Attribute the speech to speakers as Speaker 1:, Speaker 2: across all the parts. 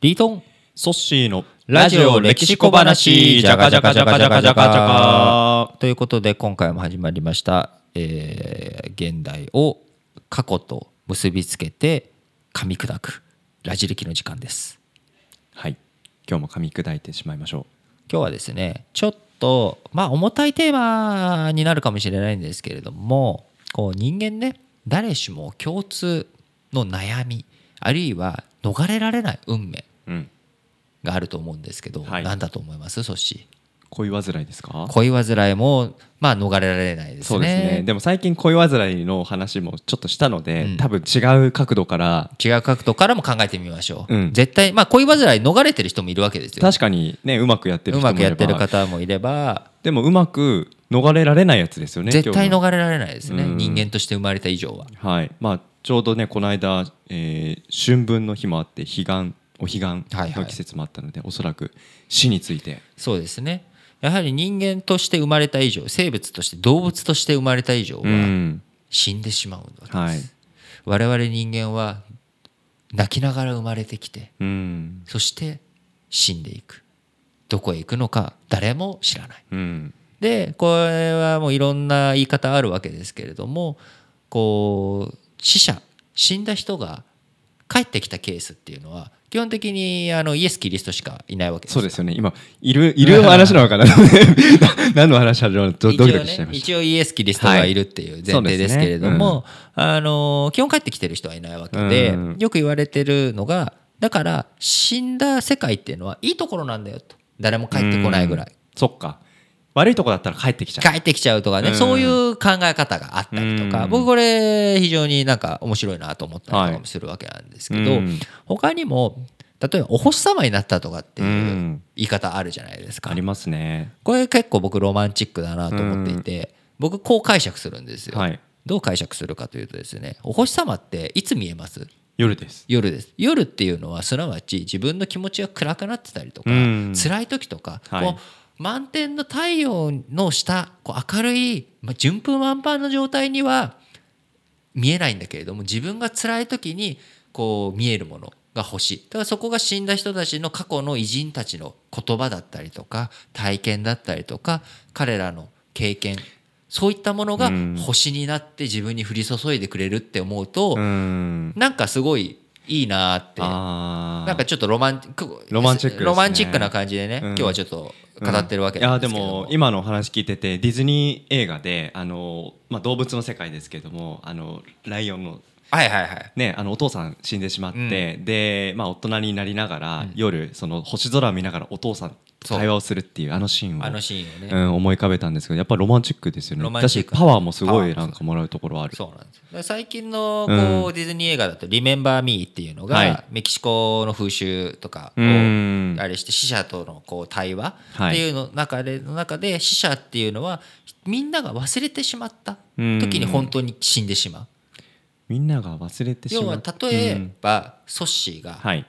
Speaker 1: リートン
Speaker 2: ソッシーの
Speaker 1: ラジオ歴史小話じゃかじゃかじゃかじゃかじゃかじゃかということで今回も始まりました、えー現代を過去と結びつけて噛み砕くラジ歴の時間です。
Speaker 2: はい。今日も噛み砕いてしまいましょ
Speaker 1: 今日はですねちょっとまあ重たいテーマになるかもしれないんですけれどもこう人間ね誰しも共通の悩みあるいは逃れられない運命があると思うんですけど、
Speaker 2: はい。
Speaker 1: 何だと思います？ソッシ
Speaker 2: 恋煩いですか？
Speaker 1: ー恋煩いもまあ逃れられないですね。
Speaker 2: そうですね。でも最近恋煩いの話もちょっとしたので、
Speaker 1: うん。
Speaker 2: 多分違う角度から。
Speaker 1: 違う角度からも考えてみましょう、
Speaker 2: うん。
Speaker 1: 絶対まあ恋煩い逃れてる人もいるわけですよ
Speaker 2: 確かにねうまくやってる
Speaker 1: う
Speaker 2: 人もいれば。
Speaker 1: まくやってる方もいれば。
Speaker 2: でもうまく逃れられないやつですよね
Speaker 1: 絶対
Speaker 2: 今日
Speaker 1: 逃れられないですね。
Speaker 2: うん。
Speaker 1: 人間として生まれた以上は。
Speaker 2: のはい。まあちょうどねこの間、えー春分の日もあって彼岸お彼岸
Speaker 1: はいはい。
Speaker 2: の季節もあったので、おそらく死について。
Speaker 1: そうですね。やはり人間として生まれた以上生物として動物として生まれた以上は
Speaker 2: うん。
Speaker 1: 死んでしまうわけです、
Speaker 2: はい。
Speaker 1: 我々人間は泣きながら生まれてきて
Speaker 2: うん。
Speaker 1: そして死んでいく。どこへ行くのか誰も知らない。
Speaker 2: うん。
Speaker 1: でこれはもういろんな言い方あるわけですけれどもこう死者死んだ人が帰ってきたケースっていうのは基本的にあのイエス・キリストしかいないわけです。
Speaker 2: そうですよね。今いるいる話なのかな 何の話始まるのドドキドキしちゃいまし
Speaker 1: 一応,、ね、一応イエス・キリストがい。るっていう前提ですけれども、あの基本帰ってきてる人はいないわけで、
Speaker 2: うん。
Speaker 1: よく言われてるのがだから死んだ世界っていうのはいいところなんだよと。誰も帰ってこないぐらい。
Speaker 2: たそっか悪いとこだったら帰ってきちゃう。
Speaker 1: 帰ってきちゃうとかね、
Speaker 2: うん。
Speaker 1: そういう考え方があったりとか、
Speaker 2: うん。
Speaker 1: 僕これ非常になんか面白いなと思ったりとかもするわけなんですけど、
Speaker 2: うん。
Speaker 1: 他にも例えばお星様になったとかっていう
Speaker 2: うん。
Speaker 1: 言い方あるじゃないですか。
Speaker 2: ありますね。
Speaker 1: これ結構僕ロマンチックだなと思っていて、僕こう解釈するんですよ、
Speaker 2: はい。
Speaker 1: どう解釈するかというとですねお星様っていつ見えます？
Speaker 2: 夜です。
Speaker 1: 夜です。夜っていうのはすなわち自分の気持ちが暗くなってたりとか、
Speaker 2: うん。
Speaker 1: 辛い時とか、
Speaker 2: はい。
Speaker 1: こう満天の太陽の下こう明るい、まあ、順風満帆の状態には見えないんだけれども自分が辛い時にこう見えるものが星だからそこが死んだ人たちの過去の偉人たちの言葉だったりとか体験だったりとか彼らの経験そういったものが
Speaker 2: うん。
Speaker 1: 星になって自分に降り注いでくれるって思うと、
Speaker 2: うん。
Speaker 1: なんかすごいいいなーって。
Speaker 2: あ
Speaker 1: なんかちょっとロマンチック
Speaker 2: ロマンチックね。
Speaker 1: ロマンチックな感じでね、
Speaker 2: うん。
Speaker 1: 今日はちょっと語ってるわけなんですけども、
Speaker 2: いやでも今のお話聞いててディズニー映画であの、まあ、動物の世界ですけどもあのライオンの,、
Speaker 1: はいはいはい。
Speaker 2: ね、あのお父さん死んでしまって、で、まあ、大人になりながら、夜その星空を見ながらお父さんと会話をするっていうあのシーンを。
Speaker 1: あのシーンをね、
Speaker 2: うん、思い浮かべたんですけどやっぱロマンチックですよね。だしパワーもすごいなんかもらうところある。
Speaker 1: そう。なんです最近のこう、
Speaker 2: うん。
Speaker 1: ディズニー映画だと「リメンバー・ミー」っていうのが、
Speaker 2: はい。
Speaker 1: メキシコの風習とかを
Speaker 2: うん。
Speaker 1: あれして死者とのこう対話
Speaker 2: はい。
Speaker 1: っていうの中で,、の中で死者っていうのはみんなが忘れてしまった時に本当に死んでしまう。
Speaker 2: みんなが忘れてしまう。
Speaker 1: 要は例えば、ソッシーが
Speaker 2: はい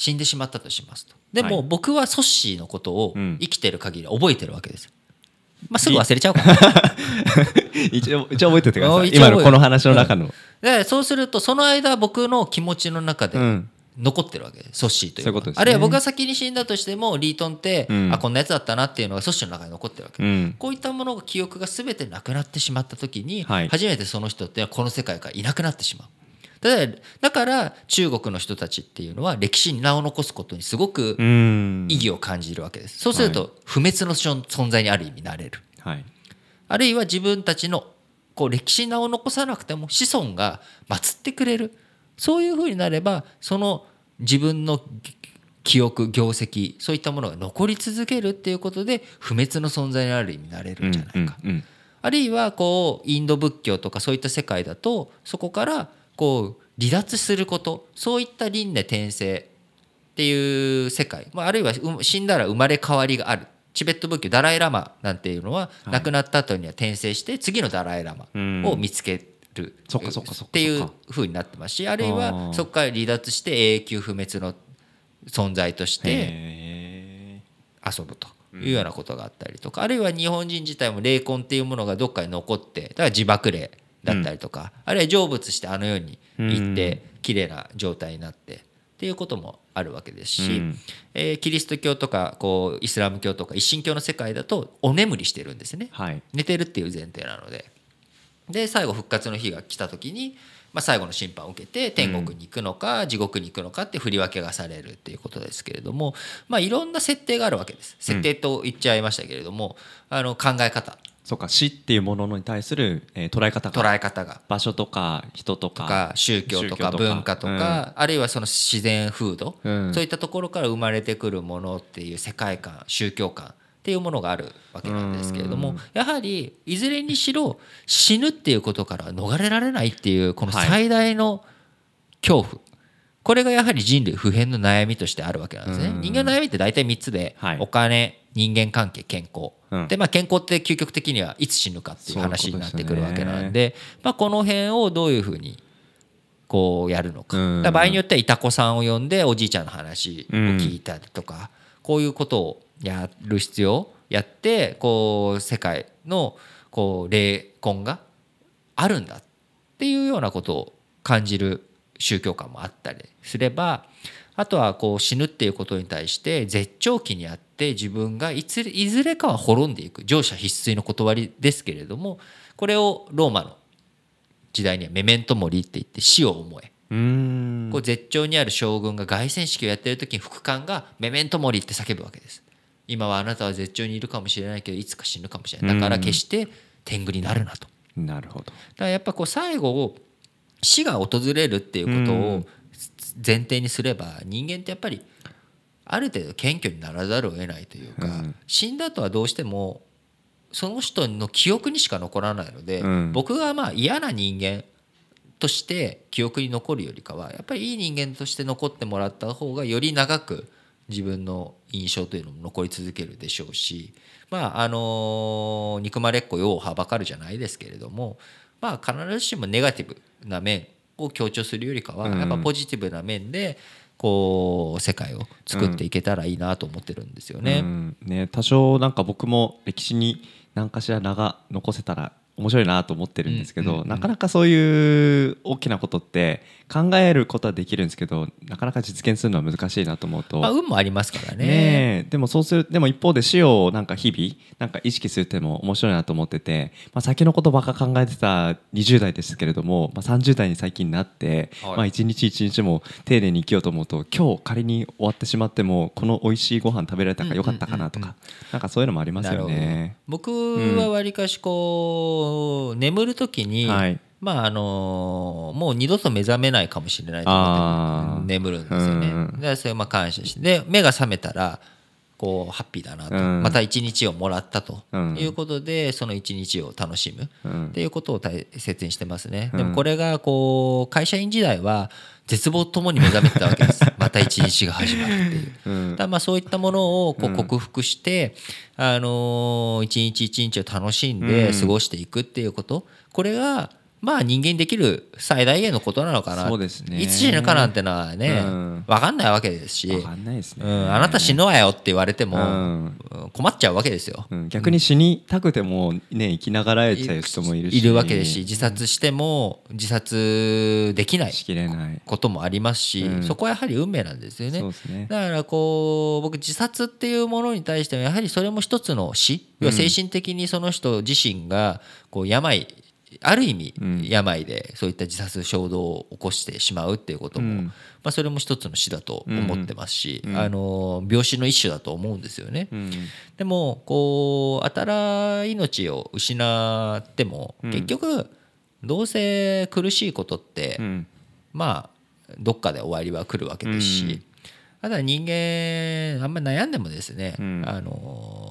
Speaker 1: 死んでしまったとしますと。でも、
Speaker 2: はい。
Speaker 1: 僕はソッシーのことを
Speaker 2: うん。
Speaker 1: 生きてる限り覚えてるわけです。よ、まあ、すぐ忘れちゃうから
Speaker 2: 一応一応覚えててください。今のこの話の中の、
Speaker 1: でそうするとその間僕の気持ちの中で
Speaker 2: うん。
Speaker 1: 残ってるわけです。ソッシーというのは。
Speaker 2: そういうことですね。
Speaker 1: あるいは僕が先に死んだとしてもリートンって、
Speaker 2: うん。
Speaker 1: あこんなやつだったなっていうのがソッシーの中に残ってるわけ、
Speaker 2: うん。
Speaker 1: こういったものが記憶が全てなくなってしまった時に、
Speaker 2: はい。
Speaker 1: 初めてその人ってこの世界からいなくなってしまうだからだから中国の人たちっていうのは歴史に名を残すことにすごく
Speaker 2: うん。
Speaker 1: 意義を感じるわけです。そうすると不滅の存在にある意味なれる。
Speaker 2: はい。
Speaker 1: あるいは自分たちのこう歴史に名を残さなくても子孫が祀ってくれる。そういうふうになればその自分の記憶業績そういったものが残り続けるっていうことで不滅の存在にある意味なれるんじゃないか、
Speaker 2: うんうん。
Speaker 1: あるいはこうインド仏教とかそういった世界だとそこからこう離脱することそういった輪廻転生っていう世界、まあ、あるいはう死んだら生まれ変わりがある。チベット仏教ダライ・ラマなんていうのは
Speaker 2: はい。
Speaker 1: 亡くなった後には転生して次のダライ・ラマを見つける
Speaker 2: そっ
Speaker 1: ていう
Speaker 2: そっか
Speaker 1: 風になってますしあるいはそこから離脱して永久不滅の存在として
Speaker 2: へ
Speaker 1: 遊ぶというようなことがあったりとか、あるいは日本人自体も霊魂っていうものがどっかに残ってだから自爆霊だったりとか、あるいは成仏してあの世に行って綺麗な状態になってっていうこともあるわけですし、
Speaker 2: うん。
Speaker 1: えーキリスト教とかこうイスラム教とか一神教の世界だとお眠りしてるんですね。
Speaker 2: はい。
Speaker 1: 寝てるっていう前提なので。で最後復活の日が来た時に、まあ、最後の審判を受けて天国に行くのか地獄に行くのかって振り分けがされるっていうことですけれども、まあ、いろんな設定があるわけです。設定と言っちゃいましたけれども、あの考え方
Speaker 2: そうか死っていうものに対する、えー捉え方が。
Speaker 1: 捉え方が。
Speaker 2: 場所とか人とか
Speaker 1: 宗教とか文化とか、あるいはその自然風土、
Speaker 2: うん。
Speaker 1: そういったところから生まれてくるものっていう世界観宗教観っていうものがあるわけなんですけれども、
Speaker 2: うん。
Speaker 1: やはりいずれにしろ死ぬっていうことからは逃れられないっていうこの
Speaker 2: はい。
Speaker 1: 最大の恐怖、これがやはり人類普遍の悩みとしてあるわけなんですね。
Speaker 2: うん。
Speaker 1: 人間の悩みって大体3つで、
Speaker 2: はい。
Speaker 1: お金人間関係健康、
Speaker 2: うん。
Speaker 1: でまあ健康って究極的にはいつ死ぬかっていう話になってくるわけなんでまあ、この辺をどういうふうにこうやるのか,、
Speaker 2: うん。
Speaker 1: 場合によってはいたこさんを呼んでおじいちゃんの話を聞いたりとか、こういうことをやる必要やってこう世界のこう霊魂があるんだっていうようなことを感じる宗教観もあったりすればあとはこう死ぬっていうことに対して絶頂期にあって自分がいついずれかは滅んでいく乗車必須の断りですけれどもこれをローマの時代にはメメントモリって言って死を思え。こう絶頂にある将軍が凱旋式をやってる時に副官がメメントモリって叫ぶわけです。今はあなたは絶頂にいるかもしれないけどいつか死ぬかもしれないだから決して天狗になるなと。
Speaker 2: なるほど。
Speaker 1: だからやっぱこう最後死が訪れるっていうことを前提にすれば人間ってやっぱりある程度謙虚にならざるを得ないというか、
Speaker 2: うん。
Speaker 1: 死んだ後はどうしてもその人の記憶にしか残らないので、
Speaker 2: うん。
Speaker 1: 僕がまあ嫌な人間として記憶に残るよりかはやっぱりいい人間として残ってもらった方がより長く自分の印象というのも残り続けるでしょうしまああの憎まれっ子ようはばかるじゃないですけれどもまあ必ずしもネガティブな面を強調するよりかは
Speaker 2: うん。
Speaker 1: やっぱポジティブな面でこう世界を作っていけたらいいなと思ってるんですよね。
Speaker 2: うんね多少なんか僕も歴史に何かしら名が残せたら面白いなと思ってるんですけど、
Speaker 1: うんうんうん。
Speaker 2: なかなかそういう大きなことって考えることはできるんですけどなかなか実現するのは難しいなと思うと、
Speaker 1: まあ、運もありますからね。
Speaker 2: ねえ。でもそうするでも一方で死をなんか日々なんか意識するっても面白いなと思ってて、まあ、先のことばっか考えてた20代ですけれども、まあ、30代に最近なって、
Speaker 1: はい。
Speaker 2: まあ、一日一日も丁寧に生きようと思うと今日仮に終わってしまってもこの美味しいご飯食べられたからよかったかなとか、
Speaker 1: うんうん
Speaker 2: なんかそういうのもありますよね。
Speaker 1: 僕はわりかしこう眠る時に、
Speaker 2: はい。
Speaker 1: まああのもう二度と目覚めないかもしれないと思って眠るんですよね。
Speaker 2: うん
Speaker 1: でそれをまあ感謝して。で目が覚めたらこうハッピーだなと、
Speaker 2: うん。
Speaker 1: また一日をもらったと。
Speaker 2: うん。
Speaker 1: いうことで、その一日を楽しむ。
Speaker 2: うん。
Speaker 1: っていうことを大切にしてますね。
Speaker 2: うん。
Speaker 1: でもこれがこう会社員時代は絶望ともに目覚めてたわけです。また一日が始まるっていう。
Speaker 2: うん。
Speaker 1: だまあそういったものをこ
Speaker 2: う
Speaker 1: うん。克服して、あのー一日一日を楽しん
Speaker 2: うん。
Speaker 1: で過ごしていくっていうこと。これがまあ人間にできる最大限のことなのかな。
Speaker 2: そうですね。
Speaker 1: いつ死ぬかなんてのはね
Speaker 2: うん。
Speaker 1: 分かんないわけですし、
Speaker 2: わかんないですね、
Speaker 1: うん、あなた死ぬわよって言われても
Speaker 2: うん。
Speaker 1: うん困っちゃうわけですよ。
Speaker 2: うん。逆に死にたくてもね生きながらえちゃう人もいるし。
Speaker 1: いるわけですし自殺しても自殺できない
Speaker 2: しきれない、
Speaker 1: こともありますし、
Speaker 2: うん。
Speaker 1: そこはやはり運命なんですよね。
Speaker 2: ね。
Speaker 1: だからこう僕自殺っていうものに対してはやはりそれも一つの死、要は精神的にその人自身がこう病ある意味
Speaker 2: うん。
Speaker 1: 病でそういった自殺衝動を起こしてしまうっていうことも、
Speaker 2: うん。
Speaker 1: まあ、それも一つの死だと思ってますし、
Speaker 2: うん。
Speaker 1: あの病死の一種だと思うんですよね。
Speaker 2: うん。
Speaker 1: でもこう当たら命を失っても
Speaker 2: うん。
Speaker 1: 結局どうせ苦しいことって、
Speaker 2: うん。
Speaker 1: まあどっかで終わりは来るわけですし、
Speaker 2: うん。
Speaker 1: ただ人間あんまり悩んでもですね、
Speaker 2: うん。
Speaker 1: あのー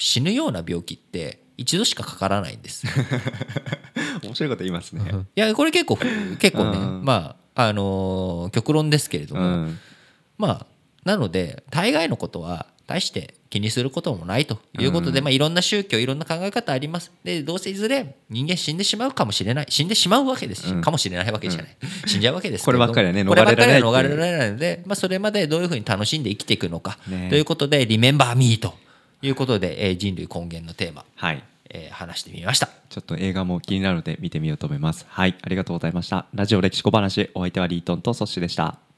Speaker 1: 死ぬような病気って一度しかかからないんです。
Speaker 2: 面白いこと言いますね。
Speaker 1: いやこれ結構結構ね、
Speaker 2: うん。
Speaker 1: まああのー極論ですけれども、
Speaker 2: うん。
Speaker 1: まあなので大概のことは大して気にすることもないということで、
Speaker 2: うん。
Speaker 1: まあ、いろんな宗教いろんな考え方あります。でどうせいずれ人間死んでしまうかもしれない。死んでしまうわけですし、
Speaker 2: うん。
Speaker 1: かもしれないわけじゃない、死んじゃうわけですけ
Speaker 2: これ
Speaker 1: ど
Speaker 2: ばっかりはね逃れられないっていう。
Speaker 1: 逃れられないので、まあ、それまでどういうふうに楽しんで生きていくのか、
Speaker 2: ね。
Speaker 1: ということで「リメンバー・ミー」ということで、えー人類根源のテーマ、
Speaker 2: はい。
Speaker 1: えー話してみました。
Speaker 2: ちょっと映画も気になるので見てみようと思います。はい、ありがとうございました。ラジオ歴史小話、お相手はリートンとソッシュでした。